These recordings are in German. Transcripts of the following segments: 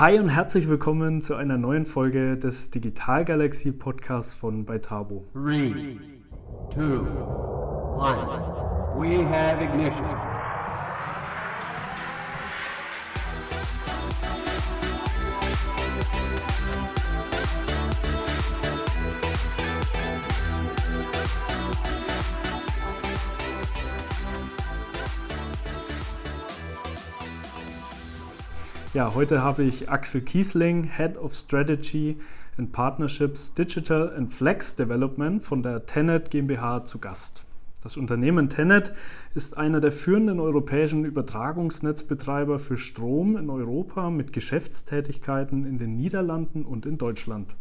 Hi und herzlich willkommen zu einer neuen Folge des Digital Galaxy Podcasts von Beitabo. 3, 2, 1. We have ignition. Ja, heute habe ich Axel Kiesling, Head of Strategy and Partnerships Digital and Flex Development von der Tenet GmbH zu Gast. Das Unternehmen Tenet ist einer der führenden europäischen Übertragungsnetzbetreiber für Strom in Europa mit Geschäftstätigkeiten in den Niederlanden und in Deutschland.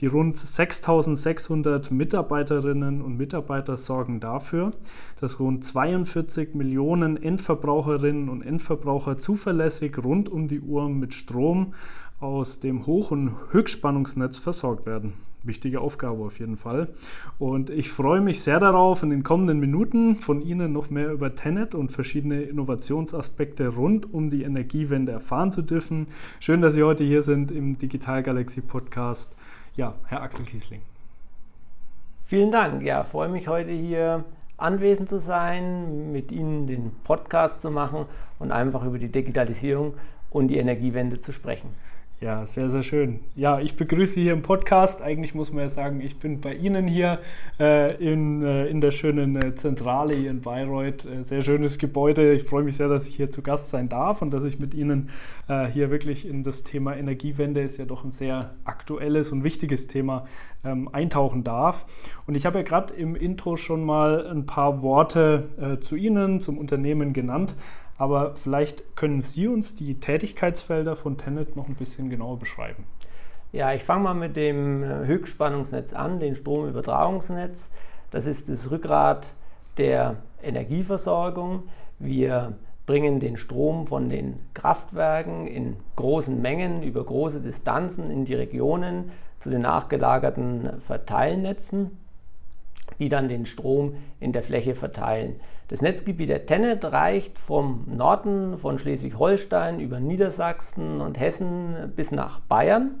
Die rund 6600 Mitarbeiterinnen und Mitarbeiter sorgen dafür, dass rund 42 Millionen Endverbraucherinnen und Endverbraucher zuverlässig rund um die Uhr mit Strom aus dem Hoch- und Höchstspannungsnetz versorgt werden. Wichtige Aufgabe auf jeden Fall. Und ich freue mich sehr darauf, in den kommenden Minuten von Ihnen noch mehr über Tenet und verschiedene Innovationsaspekte rund um die Energiewende erfahren zu dürfen. Schön, dass Sie heute hier sind im Digital Galaxy Podcast. Ja, Herr Axel Kiesling. Vielen Dank. Ja, freue mich heute hier anwesend zu sein, mit Ihnen den Podcast zu machen und einfach über die Digitalisierung und die Energiewende zu sprechen. Ja, sehr, sehr schön. Ja, ich begrüße Sie hier im Podcast. Eigentlich muss man ja sagen, ich bin bei Ihnen hier äh, in, äh, in der schönen äh, Zentrale hier in Bayreuth. Äh, sehr schönes Gebäude. Ich freue mich sehr, dass ich hier zu Gast sein darf und dass ich mit Ihnen äh, hier wirklich in das Thema Energiewende, ist ja doch ein sehr aktuelles und wichtiges Thema, ähm, eintauchen darf. Und ich habe ja gerade im Intro schon mal ein paar Worte zu Ihnen, zum Unternehmen genannt. Aber vielleicht können Sie uns die Tätigkeitsfelder von Tenet noch ein bisschen genauer beschreiben. Ja, ich fange mal mit dem äh, Höchstspannungsnetz an, dem Stromübertragungsnetz. Das ist das Rückgrat der Energieversorgung. Wir bringen den Strom von den Kraftwerken in großen Mengen über große Distanzen in die Regionen zu den nachgelagerten Verteilnetzen, die dann den Strom in der Fläche verteilen. Das Netzgebiet der Tennet reicht vom Norden von Schleswig-Holstein über Niedersachsen und Hessen bis nach Bayern.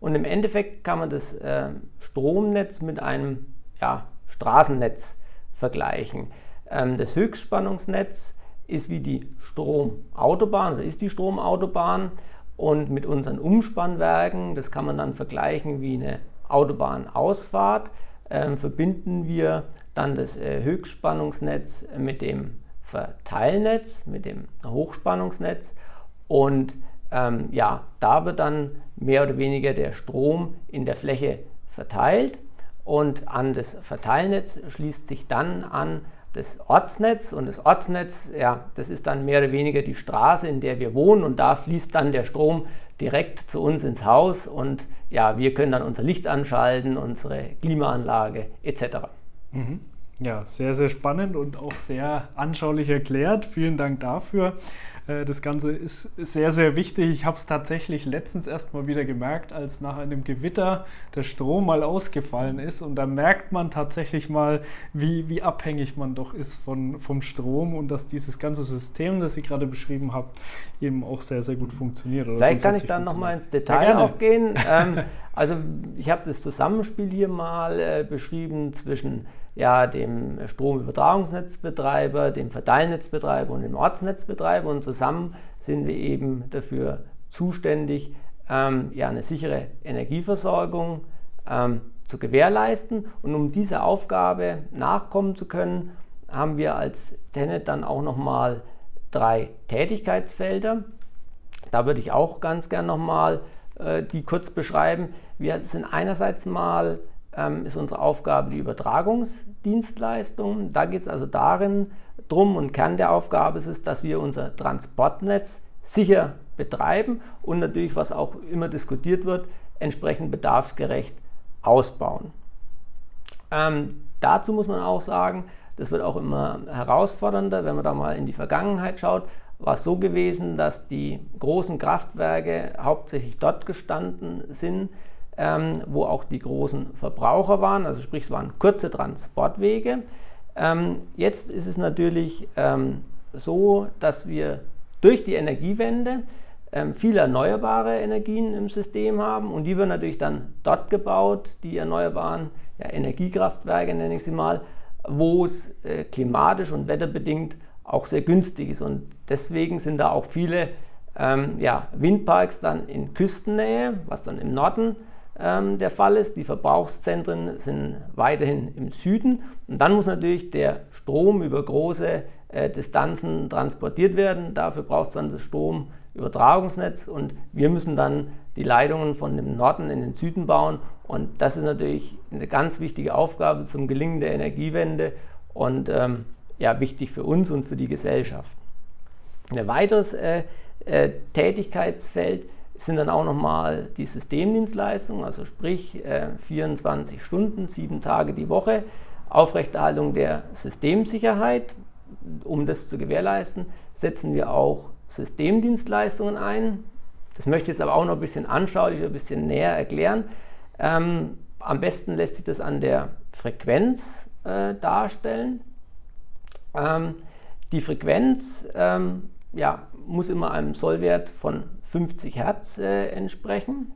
Und im Endeffekt kann man das äh, Stromnetz mit einem ja, Straßennetz vergleichen. Ähm, das Höchstspannungsnetz ist wie die Stromautobahn oder ist die Stromautobahn und mit unseren Umspannwerken, das kann man dann vergleichen wie eine Autobahnausfahrt, äh, verbinden wir dann das äh, Höchstspannungsnetz mit dem Verteilnetz, mit dem Hochspannungsnetz. Und ähm, ja, da wird dann mehr oder weniger der Strom in der Fläche verteilt. Und an das Verteilnetz schließt sich dann an das Ortsnetz. Und das Ortsnetz, ja, das ist dann mehr oder weniger die Straße, in der wir wohnen. Und da fließt dann der Strom direkt zu uns ins Haus und ja, wir können dann unser Licht anschalten, unsere Klimaanlage etc. Mhm. Ja, sehr, sehr spannend und auch sehr anschaulich erklärt. Vielen Dank dafür. Äh, das Ganze ist sehr, sehr wichtig. Ich habe es tatsächlich letztens erst mal wieder gemerkt, als nach einem Gewitter der Strom mal ausgefallen ist. Und da merkt man tatsächlich mal, wie, wie abhängig man doch ist von, vom Strom und dass dieses ganze System, das ich gerade beschrieben habe, eben auch sehr, sehr gut funktioniert. Vielleicht kann ich dann nochmal ins Detail auch gehen. ähm, also ich habe das Zusammenspiel hier mal äh, beschrieben zwischen ja, dem Stromübertragungsnetzbetreiber, dem Verteilnetzbetreiber und dem Ortsnetzbetreiber und zusammen sind wir eben dafür zuständig, ähm, ja, eine sichere Energieversorgung ähm, zu gewährleisten. Und um dieser Aufgabe nachkommen zu können, haben wir als Tenet dann auch nochmal drei Tätigkeitsfelder. Da würde ich auch ganz gern nochmal äh, die kurz beschreiben. Wir sind einerseits mal ähm, ist unsere Aufgabe die Übertragungsdienstleistung. Da geht es also darin drum und Kern der Aufgabe ist es, dass wir unser Transportnetz sicher betreiben und natürlich, was auch immer diskutiert wird, entsprechend bedarfsgerecht ausbauen. Ähm, dazu muss man auch sagen, das wird auch immer herausfordernder, wenn man da mal in die Vergangenheit schaut, war es so gewesen, dass die großen Kraftwerke hauptsächlich dort gestanden sind, ähm, wo auch die großen Verbraucher waren, also sprich es waren kurze Transportwege. Ähm, jetzt ist es natürlich ähm, so, dass wir durch die Energiewende ähm, viele erneuerbare Energien im System haben und die werden natürlich dann dort gebaut, die erneuerbaren ja, Energiekraftwerke nenne ich sie mal, wo es äh, klimatisch und wetterbedingt auch sehr günstig ist. Und deswegen sind da auch viele ähm, ja, Windparks dann in Küstennähe, was dann im Norden ähm, der Fall ist. Die Verbrauchszentren sind weiterhin im Süden. Und dann muss natürlich der Strom über große äh, Distanzen transportiert werden. Dafür braucht es dann das Stromübertragungsnetz und wir müssen dann die Leitungen von dem Norden in den Süden bauen. Und das ist natürlich eine ganz wichtige Aufgabe zum Gelingen der Energiewende und ähm, ja, wichtig für uns und für die Gesellschaft. Ein weiteres äh, äh, Tätigkeitsfeld sind dann auch nochmal die Systemdienstleistungen, also sprich äh, 24 Stunden, sieben Tage die Woche, Aufrechterhaltung der Systemsicherheit. Um das zu gewährleisten, setzen wir auch Systemdienstleistungen ein. Das möchte ich jetzt aber auch noch ein bisschen anschaulich, ein bisschen näher erklären. Ähm, am besten lässt sich das an der Frequenz äh, darstellen. Ähm, die Frequenz ähm, ja, muss immer einem Sollwert von 50 Hertz äh, entsprechen.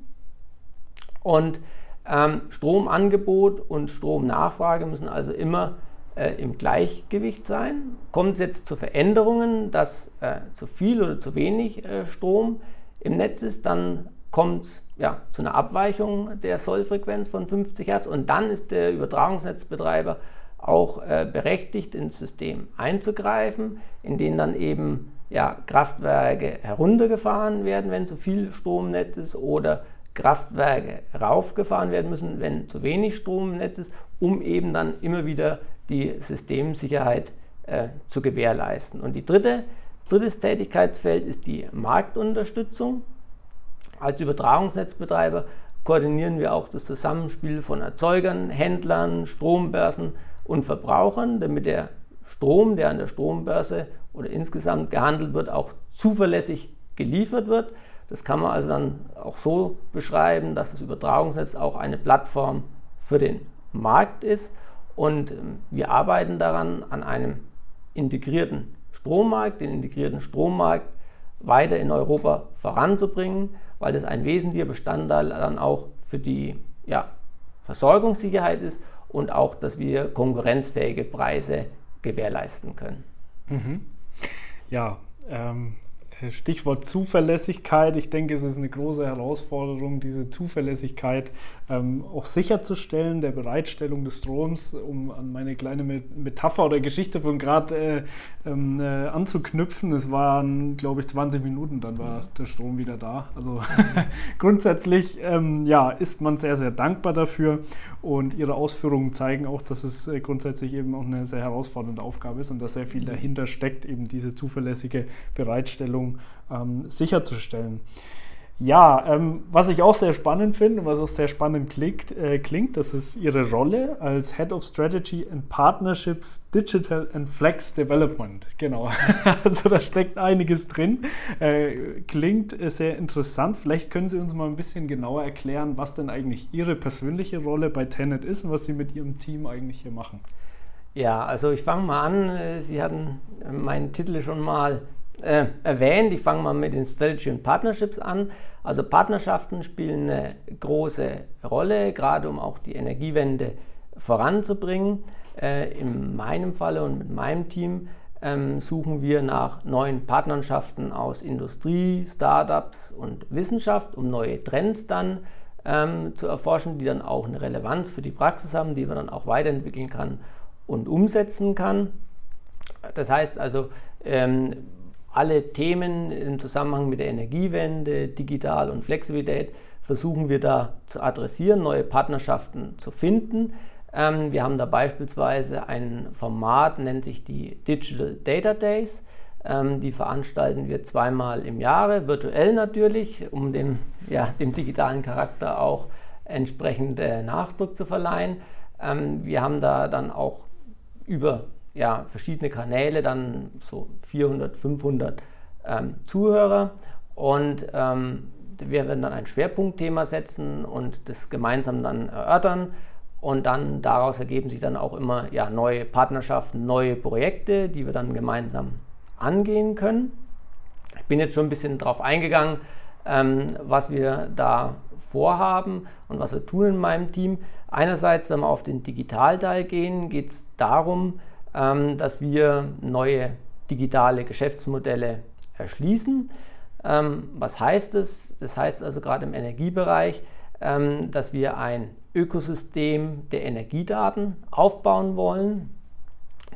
Und ähm, Stromangebot und Stromnachfrage müssen also immer äh, im Gleichgewicht sein. Kommt es jetzt zu Veränderungen, dass äh, zu viel oder zu wenig äh, Strom im Netz ist, dann kommt es ja, zu einer Abweichung der Sollfrequenz von 50 Hertz und dann ist der Übertragungsnetzbetreiber auch äh, berechtigt, ins System einzugreifen, in denen dann eben ja, Kraftwerke heruntergefahren werden, wenn zu viel Strom im Netz ist, oder Kraftwerke raufgefahren werden müssen, wenn zu wenig Strom im Netz ist, um eben dann immer wieder die Systemsicherheit äh, zu gewährleisten. Und die dritte, drittes Tätigkeitsfeld ist die Marktunterstützung. Als Übertragungsnetzbetreiber koordinieren wir auch das Zusammenspiel von Erzeugern, Händlern, Strombörsen und Verbrauchern, damit der Strom, der an der Strombörse oder insgesamt gehandelt wird, auch zuverlässig geliefert wird. Das kann man also dann auch so beschreiben, dass das Übertragungsnetz auch eine Plattform für den Markt ist. Und ähm, wir arbeiten daran, an einem integrierten Strommarkt, den integrierten Strommarkt weiter in Europa voranzubringen, weil das ein wesentlicher Bestandteil dann auch für die ja, Versorgungssicherheit ist und auch, dass wir konkurrenzfähige Preise gewährleisten können. Mhm. Ja, ähm, Stichwort Zuverlässigkeit. Ich denke, es ist eine große Herausforderung, diese Zuverlässigkeit ähm, auch sicherzustellen, der Bereitstellung des Stroms, um an meine kleine Metapher oder Geschichte von gerade äh, ähm, äh, anzuknüpfen. Es waren, glaube ich, 20 Minuten, dann war der Strom wieder da. Also grundsätzlich ähm, ja, ist man sehr, sehr dankbar dafür und Ihre Ausführungen zeigen auch, dass es äh, grundsätzlich eben auch eine sehr herausfordernde Aufgabe ist und dass sehr viel mhm. dahinter steckt, eben diese zuverlässige Bereitstellung ähm, sicherzustellen. Ja, ähm, was ich auch sehr spannend finde und was auch sehr spannend klingt, äh, klingt, das ist Ihre Rolle als Head of Strategy and Partnerships Digital and Flex Development. Genau, also da steckt einiges drin. Äh, klingt äh, sehr interessant. Vielleicht können Sie uns mal ein bisschen genauer erklären, was denn eigentlich Ihre persönliche Rolle bei Tenet ist und was Sie mit Ihrem Team eigentlich hier machen. Ja, also ich fange mal an. Äh, Sie hatten meinen Titel schon mal äh, erwähnt. Ich fange mal mit den Strategy und Partnerships an. Also Partnerschaften spielen eine große Rolle, gerade um auch die Energiewende voranzubringen. Äh, in meinem Falle und mit meinem Team ähm, suchen wir nach neuen Partnerschaften aus Industrie, Startups und Wissenschaft, um neue Trends dann ähm, zu erforschen, die dann auch eine Relevanz für die Praxis haben, die man dann auch weiterentwickeln kann und umsetzen kann. Das heißt also, ähm, alle Themen im Zusammenhang mit der Energiewende, Digital und Flexibilität versuchen wir da zu adressieren, neue Partnerschaften zu finden. Ähm, wir haben da beispielsweise ein Format, nennt sich die Digital Data Days. Ähm, die veranstalten wir zweimal im Jahre, virtuell natürlich, um dem, ja, dem digitalen Charakter auch entsprechend äh, Nachdruck zu verleihen. Ähm, wir haben da dann auch über ja, verschiedene Kanäle, dann so 400, 500 ähm, Zuhörer und ähm, wir werden dann ein Schwerpunktthema setzen und das gemeinsam dann erörtern und dann daraus ergeben sich dann auch immer ja, neue Partnerschaften, neue Projekte, die wir dann gemeinsam angehen können. Ich bin jetzt schon ein bisschen darauf eingegangen, ähm, was wir da vorhaben und was wir tun in meinem Team. Einerseits, wenn wir auf den Digitalteil gehen, geht es darum, dass wir neue digitale Geschäftsmodelle erschließen. Ähm, was heißt das? Das heißt also gerade im Energiebereich, ähm, dass wir ein Ökosystem der Energiedaten aufbauen wollen,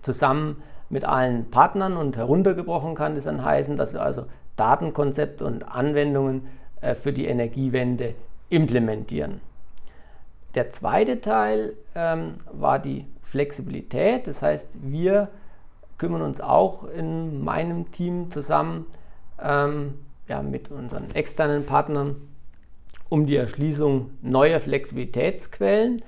zusammen mit allen Partnern und heruntergebrochen kann das dann heißen, dass wir also Datenkonzepte und Anwendungen äh, für die Energiewende implementieren. Der zweite Teil ähm, war die Flexibilität, das heißt, wir kümmern uns auch in meinem Team zusammen ähm, ja, mit unseren externen Partnern um die Erschließung neuer Flexibilitätsquellen.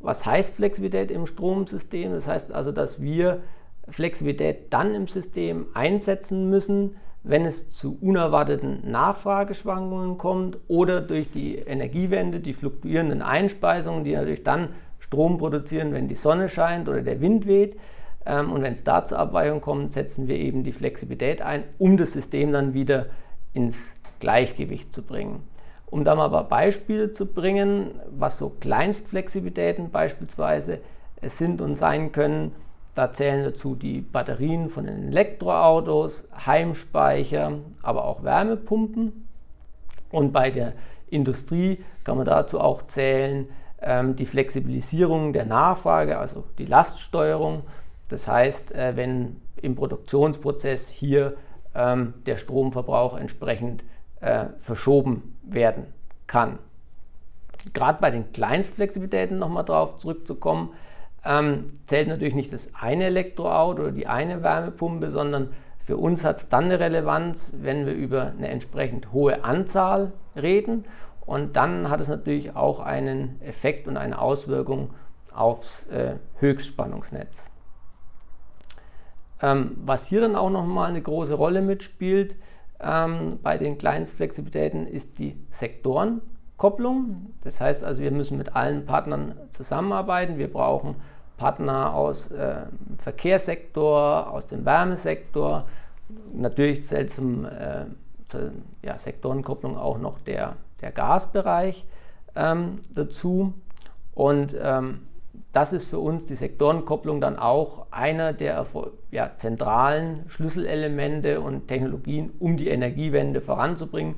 Was heißt Flexibilität im Stromsystem? Das heißt also, dass wir Flexibilität dann im System einsetzen müssen, wenn es zu unerwarteten Nachfrageschwankungen kommt oder durch die Energiewende, die fluktuierenden Einspeisungen, die natürlich dann Strom produzieren, wenn die Sonne scheint oder der Wind weht. Ähm, und wenn es da zur Abweichung kommt, setzen wir eben die Flexibilität ein, um das System dann wieder ins Gleichgewicht zu bringen. Um da mal ein paar Beispiele zu bringen, was so Kleinstflexibilitäten beispielsweise sind und sein können, da zählen dazu die Batterien von den Elektroautos, Heimspeicher, aber auch Wärmepumpen. Und bei der Industrie kann man dazu auch zählen ähm, die Flexibilisierung der Nachfrage, also die Laststeuerung. Das heißt, äh, wenn im Produktionsprozess hier ähm, der Stromverbrauch entsprechend äh, verschoben werden kann. Gerade bei den Kleinstflexibilitäten nochmal drauf zurückzukommen, ähm, zählt natürlich nicht das eine Elektroauto oder die eine Wärmepumpe, sondern für uns hat es dann eine Relevanz, wenn wir über eine entsprechend hohe Anzahl reden. Und dann hat es natürlich auch einen Effekt und eine Auswirkung aufs äh, Höchstspannungsnetz. Ähm, was hier dann auch nochmal eine große Rolle mitspielt ähm, bei den Kleinstflexibilitäten ist die Sektorenkopplung. Das heißt also, wir müssen mit allen Partnern zusammenarbeiten. Wir brauchen Partner aus äh, Verkehrssektor, aus dem Wärmesektor. Natürlich zählt zum, äh, zur ja, Sektorenkopplung auch noch der, der Gasbereich ähm, dazu. Und ähm, das ist für uns die Sektorenkopplung dann auch einer der ja, zentralen Schlüsselelemente und Technologien, um die Energiewende voranzubringen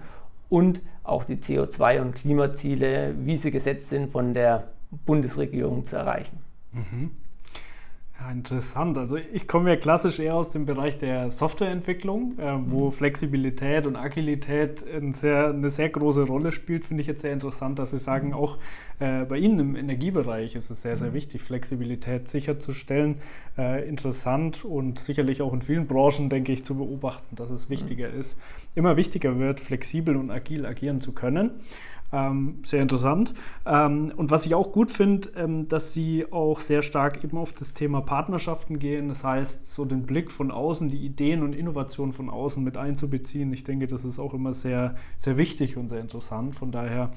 und auch die CO2- und Klimaziele, wie sie gesetzt sind, von der Bundesregierung zu erreichen. Mhm. Ja, interessant. Also ich komme ja klassisch eher aus dem Bereich der Softwareentwicklung, äh, wo mhm. Flexibilität und Agilität ein sehr, eine sehr große Rolle spielt. Finde ich jetzt sehr interessant, dass Sie sagen, auch äh, bei Ihnen im Energiebereich ist es sehr, sehr mhm. wichtig, Flexibilität sicherzustellen. Äh, interessant und sicherlich auch in vielen Branchen, denke ich, zu beobachten, dass es wichtiger mhm. ist, immer wichtiger wird, flexibel und agil agieren zu können. Ähm, sehr interessant. Ähm, und was ich auch gut finde, ähm, dass sie auch sehr stark eben auf das Thema Partnerschaften gehen. Das heißt, so den Blick von außen, die Ideen und Innovationen von außen mit einzubeziehen. Ich denke, das ist auch immer sehr, sehr wichtig und sehr interessant. Von daher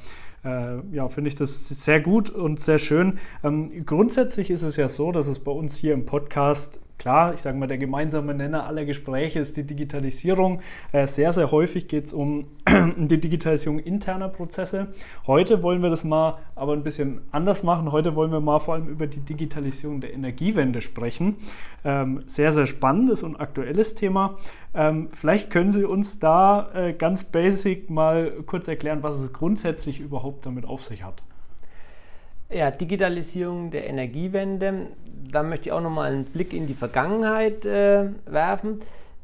äh, ja, finde ich das sehr gut und sehr schön. Ähm, grundsätzlich ist es ja so, dass es bei uns hier im Podcast Klar, ich sage mal, der gemeinsame Nenner aller Gespräche ist die Digitalisierung. Äh, sehr, sehr häufig geht es um die Digitalisierung interner Prozesse. Heute wollen wir das mal aber ein bisschen anders machen. Heute wollen wir mal vor allem über die Digitalisierung der Energiewende sprechen. Ähm, sehr, sehr spannendes und aktuelles Thema. Ähm, vielleicht können Sie uns da äh, ganz basic mal kurz erklären, was es grundsätzlich überhaupt damit auf sich hat. Ja, Digitalisierung der Energiewende. Da möchte ich auch nochmal einen Blick in die Vergangenheit äh, werfen.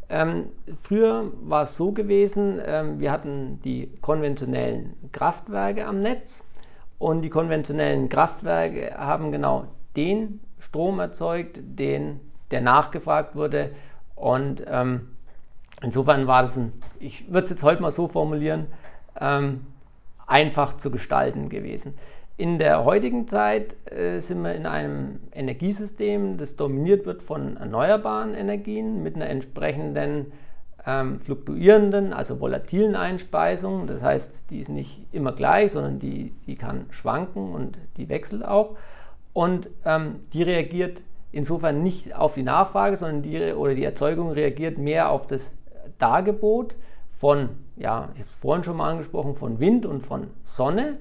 Ähm, früher war es so gewesen, ähm, wir hatten die konventionellen Kraftwerke am Netz und die konventionellen Kraftwerke haben genau den Strom erzeugt, den, der nachgefragt wurde. Und ähm, insofern war das ein, ich würde es jetzt heute mal so formulieren, ähm, einfach zu gestalten gewesen. In der heutigen Zeit äh, sind wir in einem Energiesystem, das dominiert wird von erneuerbaren Energien mit einer entsprechenden ähm, fluktuierenden, also volatilen Einspeisung. Das heißt, die ist nicht immer gleich, sondern die, die kann schwanken und die wechselt auch. Und ähm, die reagiert insofern nicht auf die Nachfrage, sondern die oder die Erzeugung reagiert mehr auf das Dargebot von, ja, ich habe es vorhin schon mal angesprochen, von Wind und von Sonne.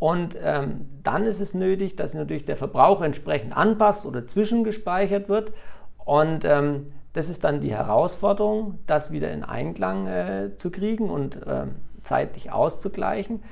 Und ähm, dann ist es nötig, dass natürlich der Verbrauch entsprechend anpasst oder zwischengespeichert wird. Und ähm, das ist dann die Herausforderung, das wieder in Einklang äh, zu kriegen und äh, zeitlich auszugleichen.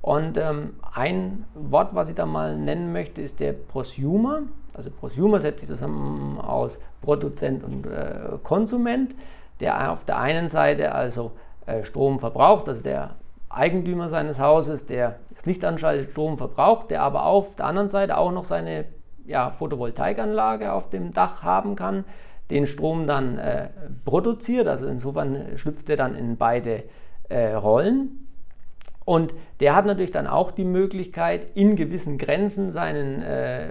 Und ähm, ein Wort, was ich da mal nennen möchte, ist der Prosumer. Also Prosumer setzt sich zusammen aus Produzent und äh, Konsument, der auf der einen Seite also äh, Strom verbraucht, also der Eigentümer seines Hauses, der das Licht anschaltet, Strom verbraucht, der aber auf der anderen Seite auch noch seine ja, Photovoltaikanlage auf dem Dach haben kann, den Strom dann äh, produziert. Also insofern schlüpft er dann in beide äh, Rollen. Und der hat natürlich dann auch die Möglichkeit, in gewissen Grenzen seinen, äh,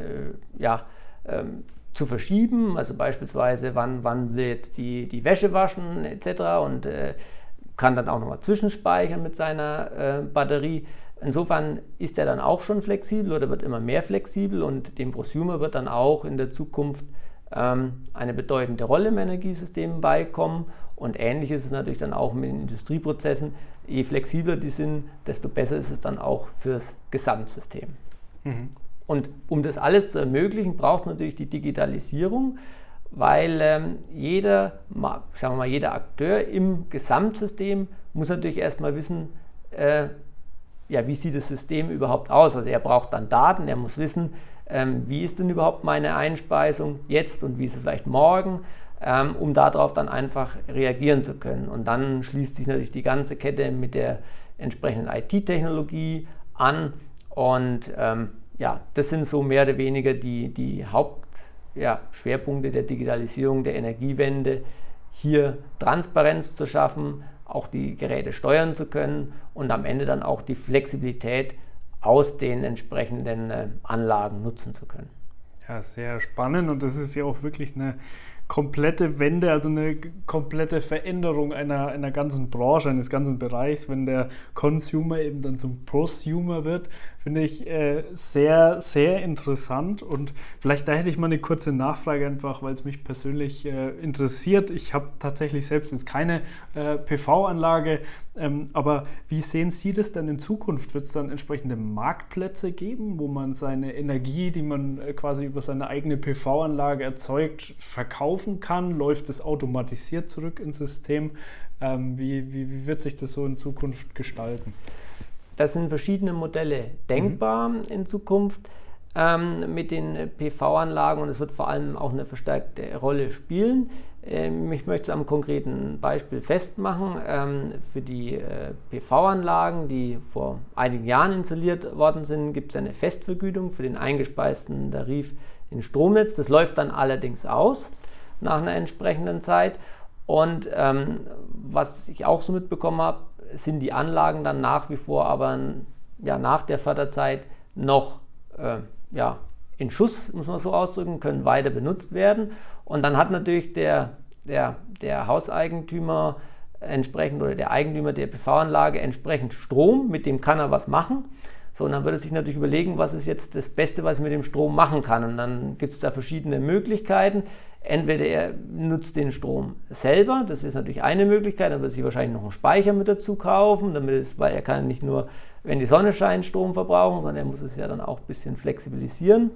ja, ähm, zu verschieben. Also beispielsweise, wann, wann will jetzt die, die Wäsche waschen etc. Und äh, kann dann auch nochmal zwischenspeichern mit seiner äh, Batterie. Insofern ist er dann auch schon flexibel oder wird immer mehr flexibel und dem Prosumer wird dann auch in der Zukunft ähm, eine bedeutende Rolle im Energiesystem beikommen. Und ähnlich ist es natürlich dann auch mit den Industrieprozessen. Je flexibler die sind, desto besser ist es dann auch fürs Gesamtsystem. Mhm. Und um das alles zu ermöglichen, braucht es natürlich die Digitalisierung, weil ähm, jeder, sagen wir mal, jeder Akteur im Gesamtsystem muss natürlich erstmal wissen, äh, ja, wie sieht das System überhaupt aus. Also er braucht dann Daten, er muss wissen, ähm, wie ist denn überhaupt meine Einspeisung jetzt und wie ist es vielleicht morgen, ähm, um darauf dann einfach reagieren zu können. Und dann schließt sich natürlich die ganze Kette mit der entsprechenden IT-Technologie an und ähm, ja, das sind so mehr oder weniger die, die Hauptschwerpunkte ja, der Digitalisierung der Energiewende, hier Transparenz zu schaffen, auch die Geräte steuern zu können und am Ende dann auch die Flexibilität aus den entsprechenden äh, Anlagen nutzen zu können. Ja, sehr spannend und das ist ja auch wirklich eine komplette Wende, also eine komplette Veränderung einer, einer ganzen Branche, eines ganzen Bereichs, wenn der Consumer eben dann zum Prosumer wird, finde ich äh, sehr, sehr interessant. Und vielleicht da hätte ich mal eine kurze Nachfrage einfach, weil es mich persönlich äh, interessiert. Ich habe tatsächlich selbst jetzt keine äh, PV-Anlage, ähm, aber wie sehen Sie das denn in Zukunft? Wird es dann entsprechende Marktplätze geben, wo man seine Energie, die man äh, quasi über seine eigene PV-Anlage erzeugt, verkaufen kann? Läuft es automatisiert zurück ins System? Ähm, wie, wie, wie wird sich das so in Zukunft gestalten? Da sind verschiedene Modelle denkbar mhm. in Zukunft ähm, mit den PV-Anlagen und es wird vor allem auch eine verstärkte Rolle spielen. Ähm, ich möchte es am konkreten Beispiel festmachen. Ähm, für die äh, PV-Anlagen, die vor einigen Jahren installiert worden sind, gibt es eine Festvergütung für den eingespeisten Tarif in Stromnetz. Das läuft dann allerdings aus nach einer entsprechenden Zeit. Und ähm, was ich auch so mitbekommen habe, sind die Anlagen dann nach wie vor aber ja, nach der Förderzeit noch äh, ja, in Schuss, muss man so ausdrücken, können weiter benutzt werden. Und dann hat natürlich der, der, der Hauseigentümer entsprechend oder der Eigentümer der PV-Anlage entsprechend Strom, mit dem kann er was machen. So, und dann würde er sich natürlich überlegen, was ist jetzt das Beste, was ich mit dem Strom machen kann. Und dann gibt es da verschiedene Möglichkeiten. Entweder er nutzt den Strom selber, das ist natürlich eine Möglichkeit, dann wird sich wahrscheinlich noch einen Speicher mit dazu kaufen, damit es, weil er kann nicht nur, wenn die Sonne scheint, Strom verbrauchen, sondern er muss es ja dann auch ein bisschen flexibilisieren.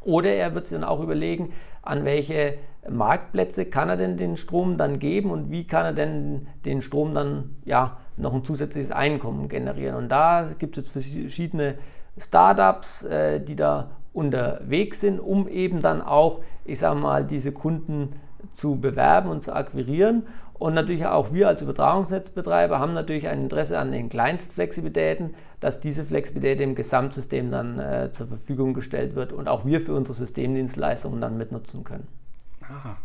Oder er wird sich dann auch überlegen, an welche Marktplätze kann er denn den Strom dann geben und wie kann er denn den Strom dann ja noch ein zusätzliches Einkommen generieren. Und da gibt es verschiedene Startups, äh, die da unterwegs sind, um eben dann auch, ich sage mal, diese Kunden zu bewerben und zu akquirieren. Und natürlich auch wir als Übertragungsnetzbetreiber haben natürlich ein Interesse an den Kleinstflexibilitäten, dass diese Flexibilität im Gesamtsystem dann äh, zur Verfügung gestellt wird und auch wir für unsere Systemdienstleistungen dann mitnutzen können. Aha,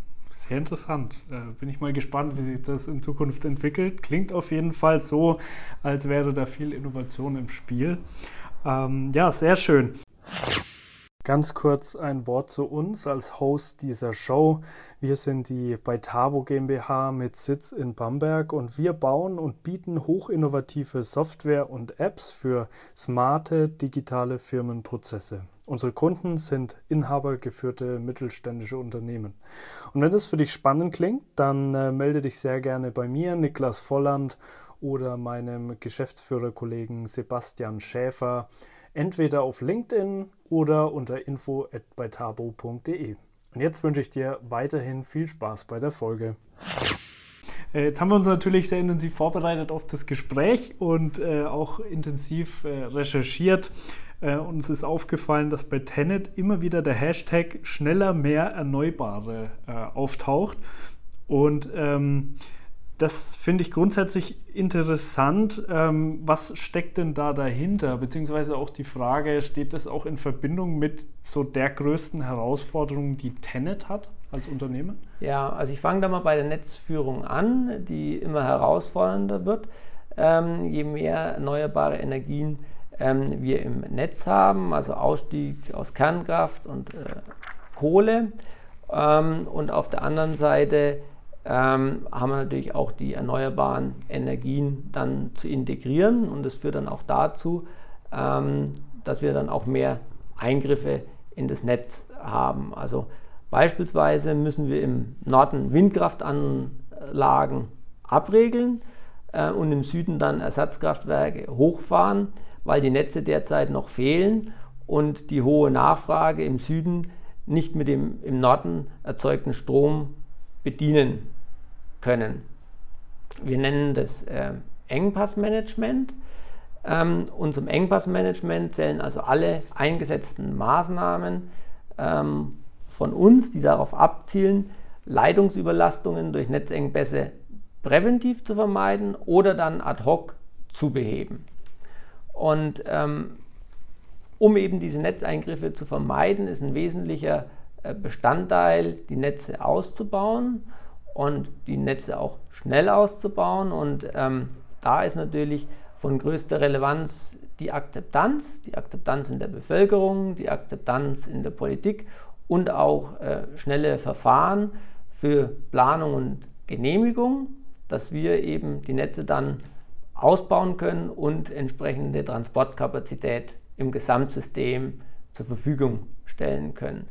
sehr interessant. Äh, bin ich mal gespannt, wie sich das in Zukunft entwickelt. Klingt auf jeden Fall so, als wäre da viel Innovation im Spiel. Ähm, ja, sehr schön. Ganz kurz ein Wort zu uns als Host dieser Show. Wir sind die Beitabo GmbH mit Sitz in Bamberg und wir bauen und bieten hochinnovative Software und Apps für smarte digitale Firmenprozesse. Unsere Kunden sind inhabergeführte mittelständische Unternehmen. Und wenn das für dich spannend klingt, dann äh, melde dich sehr gerne bei mir, Niklas Volland oder meinem Geschäftsführerkollegen Sebastian Schäfer entweder auf LinkedIn oder unter info@beitabo.de. Und jetzt wünsche ich dir weiterhin viel Spaß bei der Folge. Äh, jetzt haben wir uns natürlich sehr intensiv vorbereitet auf das Gespräch und äh, auch intensiv äh, recherchiert. Äh, uns ist aufgefallen, dass bei Tenet immer wieder der Hashtag schneller mehr Erneuerbare äh, auftaucht. Und ähm, das finde ich grundsätzlich interessant. Ähm, was steckt denn da dahinter? Beziehungsweise auch die Frage, steht das auch in Verbindung mit so der größten Herausforderung, die Tenet hat als Unternehmen? Ja, also ich fange da mal bei der Netzführung an, die immer herausfordernder wird, ähm, je mehr erneuerbare Energien ähm, wir im Netz haben, also Ausstieg aus Kernkraft und äh, Kohle. Ähm, und auf der anderen Seite ähm, haben wir natürlich auch die erneuerbaren Energien dann zu integrieren und das führt dann auch dazu, ähm, dass wir dann auch mehr Eingriffe in das Netz haben. Also beispielsweise müssen wir im Norden Windkraftanlagen abregeln äh, und im Süden dann Ersatzkraftwerke hochfahren, weil die Netze derzeit noch fehlen und die hohe Nachfrage im Süden nicht mit dem im Norden erzeugten Strom bedienen können. Wir nennen das äh, Engpassmanagement. Ähm, und zum Engpassmanagement zählen also alle eingesetzten Maßnahmen ähm, von uns, die darauf abzielen, Leitungsüberlastungen durch Netzengpässe präventiv zu vermeiden oder dann ad hoc zu beheben. Und ähm, um eben diese Netzeingriffe zu vermeiden, ist ein wesentlicher Bestandteil, die Netze auszubauen und die Netze auch schnell auszubauen. Und ähm, da ist natürlich von größter Relevanz die Akzeptanz, die Akzeptanz in der Bevölkerung, die Akzeptanz in der Politik und auch äh, schnelle Verfahren für Planung und Genehmigung, dass wir eben die Netze dann ausbauen können und entsprechende Transportkapazität im Gesamtsystem zur Verfügung stellen können.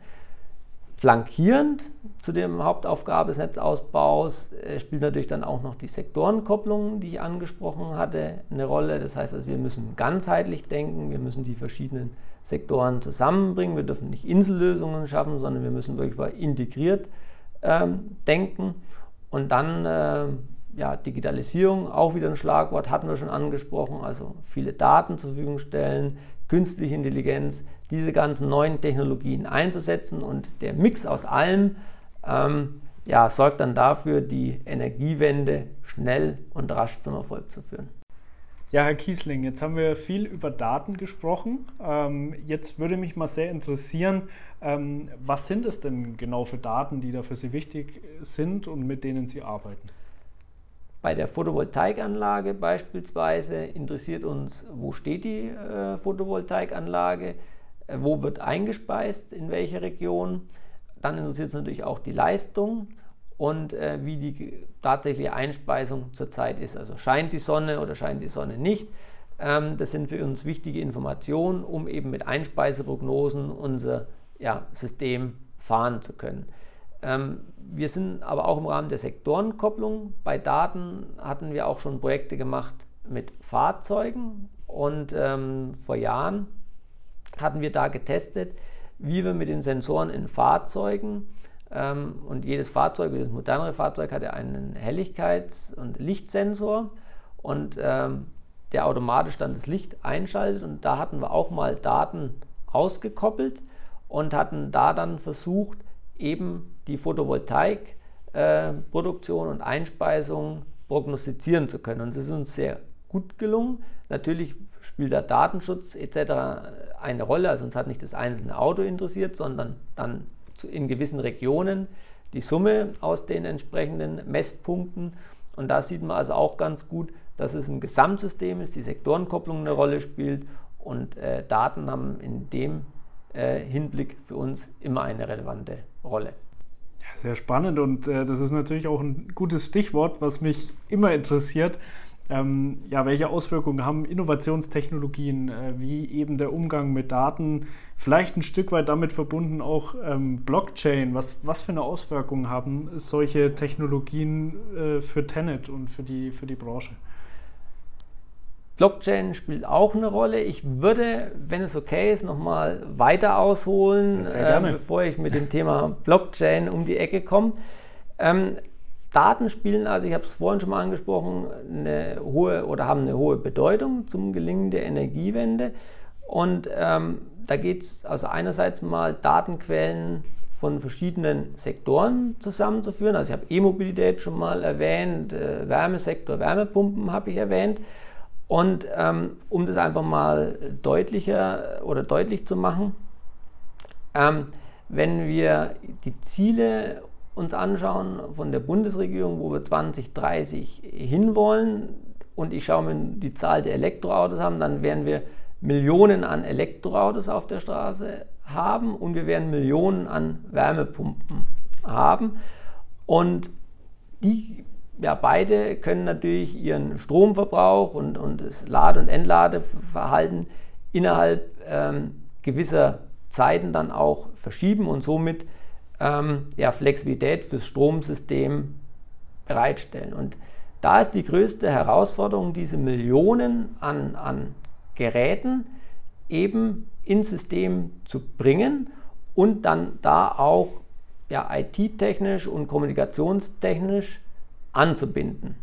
Flankierend zu der Hauptaufgabe des Netzausbaus spielt natürlich dann auch noch die Sektorenkopplung, die ich angesprochen hatte, eine Rolle. Das heißt also, wir müssen ganzheitlich denken, wir müssen die verschiedenen Sektoren zusammenbringen. Wir dürfen nicht Insellösungen schaffen, sondern wir müssen wirklich integriert ähm, denken. Und dann äh, ja, Digitalisierung, auch wieder ein Schlagwort, hatten wir schon angesprochen, also viele Daten zur Verfügung stellen, künstliche Intelligenz, diese ganzen neuen Technologien einzusetzen und der Mix aus allem ähm, ja, sorgt dann dafür, die Energiewende schnell und rasch zum Erfolg zu führen. Ja, Herr Kiesling, jetzt haben wir viel über Daten gesprochen. Ähm, jetzt würde mich mal sehr interessieren, ähm, was sind es denn genau für Daten, die da für Sie wichtig sind und mit denen Sie arbeiten? Bei der Photovoltaikanlage beispielsweise interessiert uns, wo steht die äh, Photovoltaikanlage, äh, wo wird eingespeist, in welcher Region. Dann interessiert es natürlich auch die Leistung und äh, wie die tatsächliche Einspeisung zurzeit ist. Also scheint die Sonne oder scheint die Sonne nicht. Ähm, das sind für uns wichtige Informationen, um eben mit Einspeiseprognosen unser ja, System fahren zu können. Ähm, wir sind aber auch im Rahmen der Sektorenkopplung. Bei Daten hatten wir auch schon Projekte gemacht mit Fahrzeugen. Und ähm, vor Jahren hatten wir da getestet, wie wir mit den Sensoren in Fahrzeugen ähm, und jedes Fahrzeug, jedes modernere Fahrzeug hatte einen Helligkeits- und Lichtsensor. Und ähm, der automatisch dann das Licht einschaltet. Und da hatten wir auch mal Daten ausgekoppelt und hatten da dann versucht, eben die Photovoltaikproduktion und Einspeisung prognostizieren zu können. Und das ist uns sehr gut gelungen. Natürlich spielt der Datenschutz etc. eine Rolle. Also uns hat nicht das einzelne Auto interessiert, sondern dann in gewissen Regionen die Summe aus den entsprechenden Messpunkten. Und da sieht man also auch ganz gut, dass es ein Gesamtsystem ist, die Sektorenkopplung eine Rolle spielt und äh, Daten haben in dem äh, Hinblick für uns immer eine relevante Rolle. Sehr spannend und äh, das ist natürlich auch ein gutes Stichwort, was mich immer interessiert. Ähm, ja, welche Auswirkungen haben Innovationstechnologien, äh, wie eben der Umgang mit Daten, vielleicht ein Stück weit damit verbunden auch ähm, Blockchain. Was, was für eine Auswirkung haben solche Technologien äh, für Tenet und für die, für die Branche? Blockchain spielt auch eine Rolle. Ich würde, wenn es okay ist, nochmal weiter ausholen, äh, bevor ich mit dem Thema Blockchain um die Ecke komme. Ähm, Daten spielen also, ich habe es vorhin schon mal angesprochen, eine hohe oder haben eine hohe Bedeutung zum Gelingen der Energiewende. Und ähm, da geht es also einerseits mal Datenquellen von verschiedenen Sektoren zusammenzuführen. Also ich habe E-Mobilität schon mal erwähnt, äh, Wärmesektor, Wärmepumpen habe ich erwähnt. Und ähm, um das einfach mal deutlicher oder deutlich zu machen, ähm, wenn wir die Ziele uns anschauen von der Bundesregierung, wo wir 2030 hinwollen und ich schaue mir die Zahl der Elektroautos an, dann werden wir Millionen an Elektroautos auf der Straße haben und wir werden Millionen an Wärmepumpen haben. Und die ja, beide können natürlich ihren Stromverbrauch und, und das Lade- und Entladeverhalten innerhalb ähm, gewisser Zeiten dann auch verschieben und somit ähm, ja, Flexibilität fürs Stromsystem bereitstellen. Und da ist die größte Herausforderung, diese Millionen an, an Geräten eben ins System zu bringen und dann da auch ja, IT-technisch und kommunikationstechnisch anzubinden.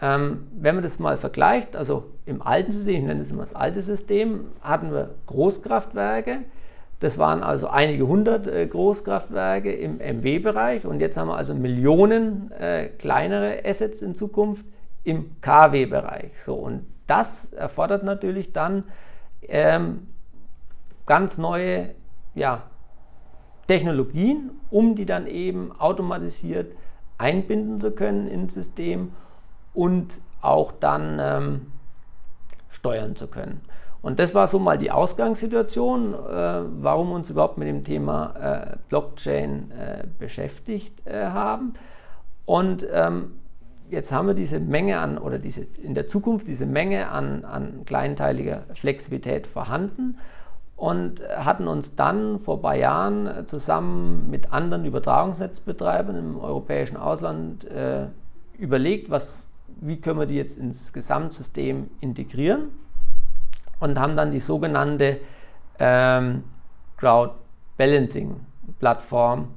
Ähm, wenn man das mal vergleicht, also im alten System, ich nenne das immer das alte System, hatten wir Großkraftwerke, das waren also einige hundert äh, Großkraftwerke im MW-Bereich und jetzt haben wir also Millionen äh, kleinere Assets in Zukunft im KW-Bereich. So, und das erfordert natürlich dann ähm, ganz neue ja, Technologien, um die dann eben automatisiert einbinden zu können ins System und auch dann ähm, steuern zu können. Und das war so mal die Ausgangssituation, äh, warum wir uns überhaupt mit dem Thema äh, Blockchain äh, beschäftigt äh, haben. Und ähm, jetzt haben wir diese Menge an, oder diese, in der Zukunft diese Menge an, an kleinteiliger Flexibilität vorhanden und hatten uns dann vor ein paar Jahren zusammen mit anderen Übertragungsnetzbetreibern im europäischen Ausland äh, überlegt, was, wie können wir die jetzt ins Gesamtsystem integrieren und haben dann die sogenannte ähm, Crowd Balancing Plattform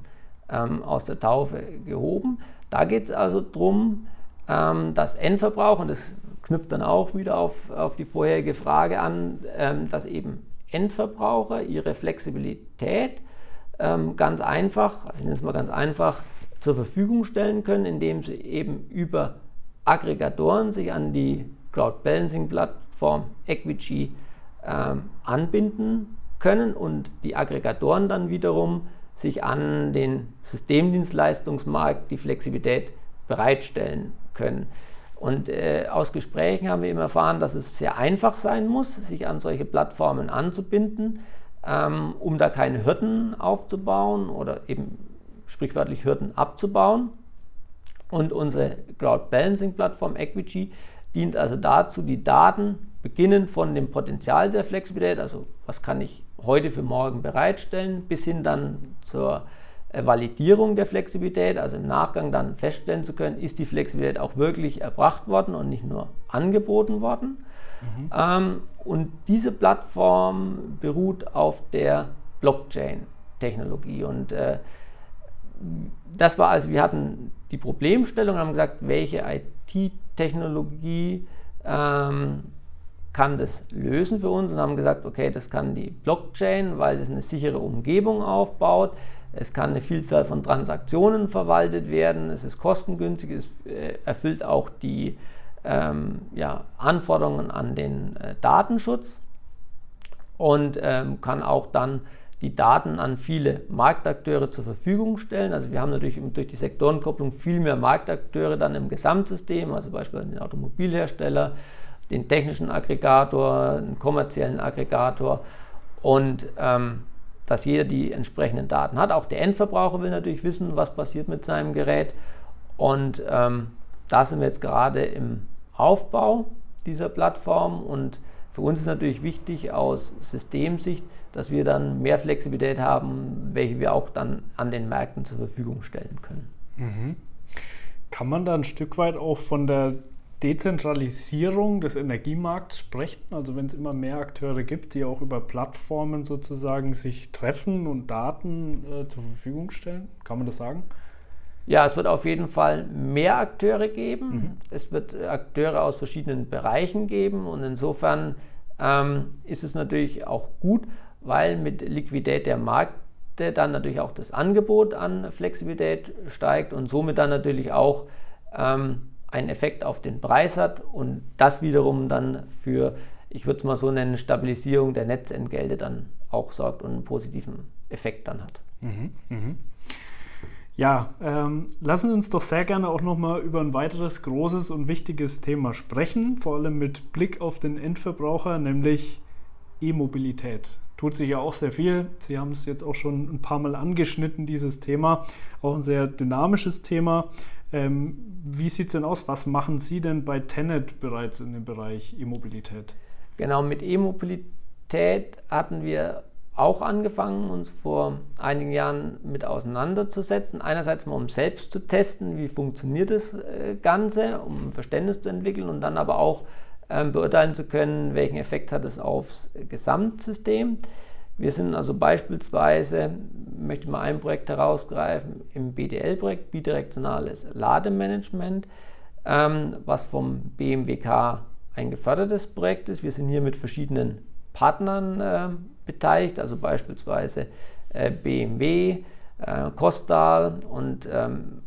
ähm, aus der Taufe gehoben. Da geht es also darum, ähm, dass Endverbraucher, und das knüpft dann auch wieder auf, auf die vorherige Frage an, ähm, dass eben Endverbraucher ihre Flexibilität ähm, ganz einfach, also ich nenne es mal ganz einfach, zur Verfügung stellen können, indem sie eben über Aggregatoren sich an die Cloud Balancing Plattform Equigy ähm, anbinden können und die Aggregatoren dann wiederum sich an den Systemdienstleistungsmarkt die Flexibilität bereitstellen können. Und äh, aus Gesprächen haben wir immer erfahren, dass es sehr einfach sein muss, sich an solche Plattformen anzubinden, ähm, um da keine Hürden aufzubauen oder eben sprichwörtlich Hürden abzubauen. Und unsere Cloud Balancing Plattform Equity dient also dazu, die Daten beginnend von dem Potenzial der Flexibilität, also was kann ich heute für morgen bereitstellen, bis hin dann zur Validierung der Flexibilität, also im Nachgang dann feststellen zu können, ist die Flexibilität auch wirklich erbracht worden und nicht nur angeboten worden. Mhm. Ähm, und diese Plattform beruht auf der Blockchain-Technologie. Und äh, das war also, wir hatten die Problemstellung und haben gesagt, welche IT-Technologie ähm, kann das lösen für uns und haben gesagt, okay, das kann die Blockchain, weil das eine sichere Umgebung aufbaut. Es kann eine Vielzahl von Transaktionen verwaltet werden, es ist kostengünstig, es äh, erfüllt auch die ähm, ja, Anforderungen an den äh, Datenschutz und ähm, kann auch dann die Daten an viele Marktakteure zur Verfügung stellen. Also wir haben natürlich durch die Sektorenkopplung viel mehr Marktakteure dann im Gesamtsystem, also beispielsweise den Automobilhersteller, den technischen Aggregator, den kommerziellen Aggregator. Und ähm, dass jeder die entsprechenden Daten hat. Auch der Endverbraucher will natürlich wissen, was passiert mit seinem Gerät. Und ähm, da sind wir jetzt gerade im Aufbau dieser Plattform und für uns ist natürlich wichtig aus Systemsicht, dass wir dann mehr Flexibilität haben, welche wir auch dann an den Märkten zur Verfügung stellen können. Mhm. Kann man da ein Stück weit auch von der Dezentralisierung des Energiemarkts sprechen? Also wenn es immer mehr Akteure gibt, die auch über Plattformen sozusagen sich treffen und Daten äh, zur Verfügung stellen, kann man das sagen? Ja, es wird auf jeden Fall mehr Akteure geben. Mhm. Es wird Akteure aus verschiedenen Bereichen geben und insofern ähm, ist es natürlich auch gut, weil mit Liquidität der Märkte dann natürlich auch das Angebot an Flexibilität steigt und somit dann natürlich auch ähm, einen Effekt auf den Preis hat und das wiederum dann für, ich würde es mal so nennen, Stabilisierung der Netzentgelte dann auch sorgt und einen positiven Effekt dann hat. Mhm, mh. Ja, ähm, lassen uns doch sehr gerne auch nochmal über ein weiteres großes und wichtiges Thema sprechen, vor allem mit Blick auf den Endverbraucher, nämlich E-Mobilität. Tut sich ja auch sehr viel. Sie haben es jetzt auch schon ein paar Mal angeschnitten, dieses Thema. Auch ein sehr dynamisches Thema. Ähm, wie sieht es denn aus? Was machen Sie denn bei Tenet bereits in dem Bereich E-Mobilität? Genau, mit E-Mobilität hatten wir auch angefangen, uns vor einigen Jahren mit auseinanderzusetzen. Einerseits mal, um selbst zu testen, wie funktioniert das äh, Ganze, um Verständnis zu entwickeln und dann aber auch ähm, beurteilen zu können, welchen Effekt hat es aufs Gesamtsystem. Wir sind also beispielsweise, möchte mal ein Projekt herausgreifen, im BDL-Projekt, bidirektionales Lademanagement, ähm, was vom BMWK ein gefördertes Projekt ist. Wir sind hier mit verschiedenen Partnern äh, beteiligt, also beispielsweise äh, BMW, äh, Kostal und ähm,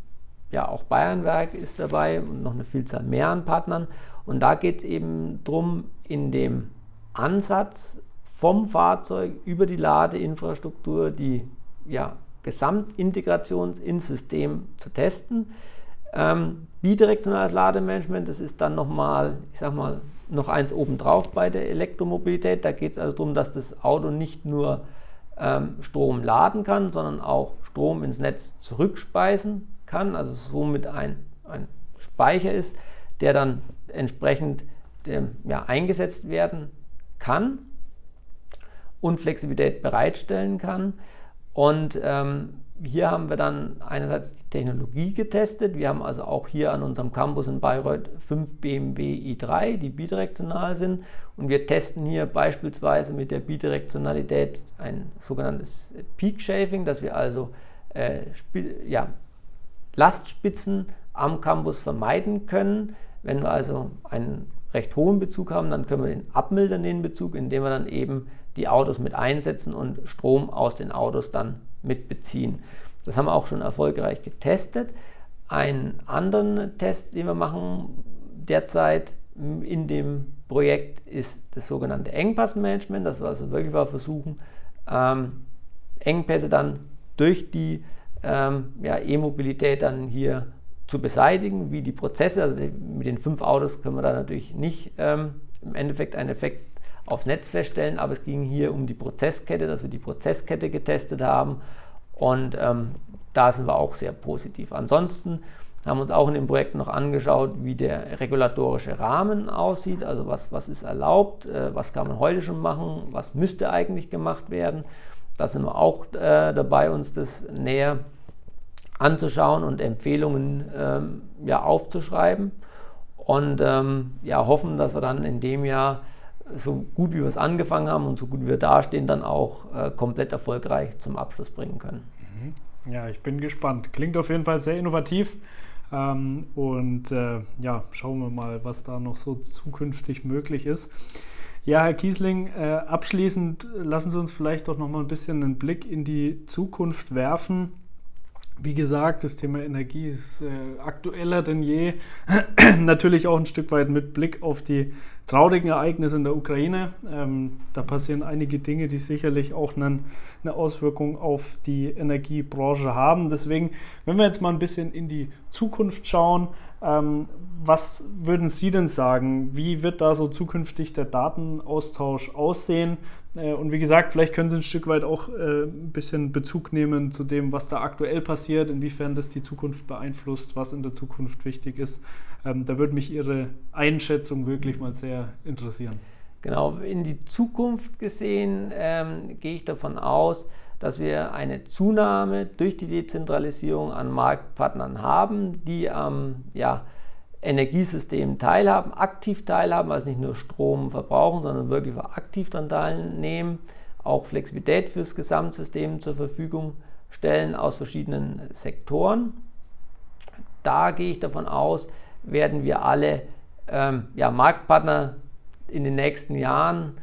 ja, auch Bayernwerk ist dabei und noch eine Vielzahl mehr an Partnern. Und da geht es eben darum, in dem Ansatz vom Fahrzeug über die Ladeinfrastruktur die ja, Gesamtintegration ins System zu testen. Ähm, bidirektionales Lademanagement, das ist dann nochmal, ich sag mal, noch eins obendrauf bei der Elektromobilität. Da geht es also darum, dass das Auto nicht nur ähm, Strom laden kann, sondern auch Strom ins Netz zurückspeisen kann, also somit ein, ein Speicher ist, der dann entsprechend ähm, ja, eingesetzt werden kann und Flexibilität bereitstellen kann. Und ähm, hier haben wir dann einerseits die Technologie getestet. Wir haben also auch hier an unserem Campus in Bayreuth fünf BMW i3, die bidirektional sind. Und wir testen hier beispielsweise mit der Bidirektionalität ein sogenanntes Peak Shaving, dass wir also äh, ja, Lastspitzen am Campus vermeiden können. Wenn wir also einen recht hohen Bezug haben, dann können wir den abmildern, den Bezug, indem wir dann eben die Autos mit einsetzen und Strom aus den Autos dann mitbeziehen. Das haben wir auch schon erfolgreich getestet. Einen anderen Test, den wir machen derzeit in dem Projekt, ist das sogenannte Engpassmanagement. Das wir also wirklich mal versuchen, ähm, Engpässe dann durch die ähm, ja, E-Mobilität dann hier zu beseitigen, wie die Prozesse, also mit den fünf Autos können wir da natürlich nicht ähm, im Endeffekt einen Effekt aufs Netz feststellen, aber es ging hier um die Prozesskette, dass wir die Prozesskette getestet haben und ähm, da sind wir auch sehr positiv. Ansonsten haben wir uns auch in dem Projekt noch angeschaut, wie der regulatorische Rahmen aussieht, also was, was ist erlaubt, äh, was kann man heute schon machen, was müsste eigentlich gemacht werden. Da sind wir auch äh, dabei, uns das näher anzuschauen und Empfehlungen ähm, ja, aufzuschreiben und ähm, ja, hoffen, dass wir dann in dem Jahr so gut wie wir es angefangen haben und so gut wie wir dastehen, dann auch äh, komplett erfolgreich zum Abschluss bringen können. Mhm. Ja, ich bin gespannt. Klingt auf jeden Fall sehr innovativ. Ähm, und äh, ja, schauen wir mal, was da noch so zukünftig möglich ist. Ja, Herr Kiesling, äh, abschließend lassen Sie uns vielleicht doch noch mal ein bisschen einen Blick in die Zukunft werfen. Wie gesagt, das Thema Energie ist äh, aktueller denn je. Natürlich auch ein Stück weit mit Blick auf die traurigen Ereignis in der Ukraine. Ähm, da passieren einige Dinge, die sicherlich auch einen, eine Auswirkung auf die Energiebranche haben. Deswegen, wenn wir jetzt mal ein bisschen in die Zukunft schauen, ähm, was würden Sie denn sagen? Wie wird da so zukünftig der Datenaustausch aussehen? Äh, und wie gesagt, vielleicht können Sie ein Stück weit auch äh, ein bisschen Bezug nehmen zu dem, was da aktuell passiert, inwiefern das die Zukunft beeinflusst, was in der Zukunft wichtig ist. Ähm, da würde mich Ihre Einschätzung wirklich mal sehr interessieren. Genau, in die Zukunft gesehen ähm, gehe ich davon aus, dass wir eine Zunahme durch die Dezentralisierung an Marktpartnern haben, die am ja, Energiesystem teilhaben, aktiv teilhaben, also nicht nur Strom verbrauchen, sondern wirklich aktiv daran teilnehmen, auch Flexibilität fürs Gesamtsystem zur Verfügung stellen aus verschiedenen Sektoren. Da gehe ich davon aus, werden wir alle ähm, ja, Marktpartner in den nächsten Jahren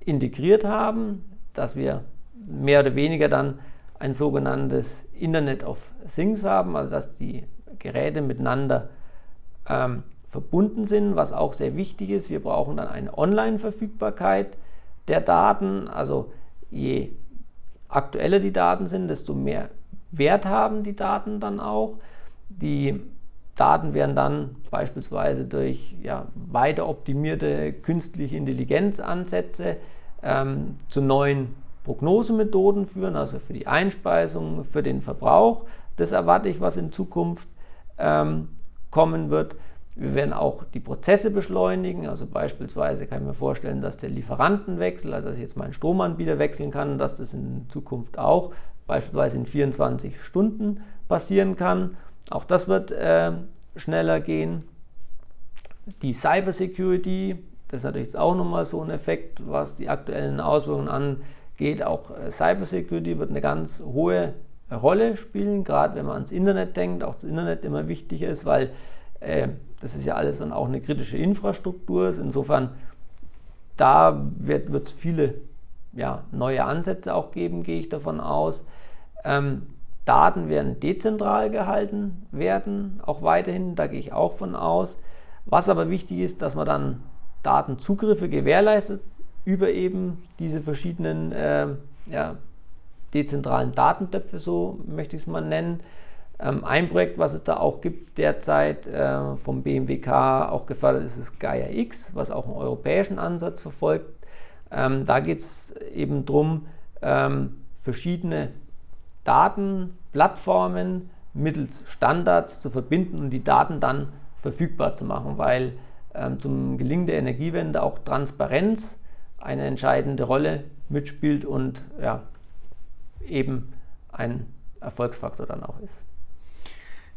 integriert haben, dass wir mehr oder weniger dann ein sogenanntes Internet of Things haben, also dass die Geräte miteinander ähm, verbunden sind, was auch sehr wichtig ist. Wir brauchen dann eine Online-Verfügbarkeit der Daten, also je aktueller die Daten sind, desto mehr Wert haben die Daten dann auch. Die Daten werden dann beispielsweise durch ja, weiter optimierte künstliche Intelligenzansätze ähm, zu neuen Prognosemethoden führen, also für die Einspeisung, für den Verbrauch. Das erwarte ich, was in Zukunft ähm, kommen wird. Wir werden auch die Prozesse beschleunigen. Also beispielsweise kann ich mir vorstellen, dass der Lieferantenwechsel, also dass ich jetzt meinen Stromanbieter wechseln kann, dass das in Zukunft auch beispielsweise in 24 Stunden passieren kann. Auch das wird äh, schneller gehen. Die Cybersecurity, das ist natürlich jetzt auch nochmal so ein Effekt, was die aktuellen Auswirkungen angeht geht. Auch äh, Cybersecurity wird eine ganz hohe Rolle spielen, gerade wenn man ans Internet denkt, auch das Internet immer wichtiger ist, weil äh, das ist ja alles dann auch eine kritische Infrastruktur. Insofern, da wird es viele ja, neue Ansätze auch geben, gehe ich davon aus. Ähm, Daten werden dezentral gehalten werden, auch weiterhin, da gehe ich auch von aus. Was aber wichtig ist, dass man dann Datenzugriffe gewährleistet, über eben diese verschiedenen äh, ja, dezentralen Datentöpfe, so möchte ich es mal nennen. Ähm, ein Projekt, was es da auch gibt derzeit äh, vom BMWK auch gefördert ist, ist Gaia X, was auch einen europäischen Ansatz verfolgt. Ähm, da geht es eben darum, ähm, verschiedene Datenplattformen mittels Standards zu verbinden und die Daten dann verfügbar zu machen, weil ähm, zum Gelingen der Energiewende auch Transparenz eine entscheidende Rolle mitspielt und ja, eben ein Erfolgsfaktor dann auch ist.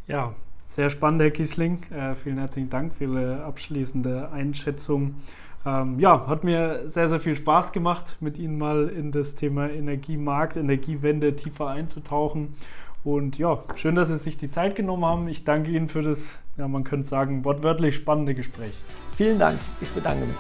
Ja, sehr spannend, Herr Kiesling. Äh, vielen herzlichen Dank für Ihre abschließende Einschätzung. Ähm, ja, hat mir sehr, sehr viel Spaß gemacht, mit Ihnen mal in das Thema Energiemarkt, Energiewende tiefer einzutauchen. Und ja, schön, dass Sie sich die Zeit genommen haben. Ich danke Ihnen für das, ja, man könnte sagen, wortwörtlich spannende Gespräch. Vielen Dank. Ich bedanke mich.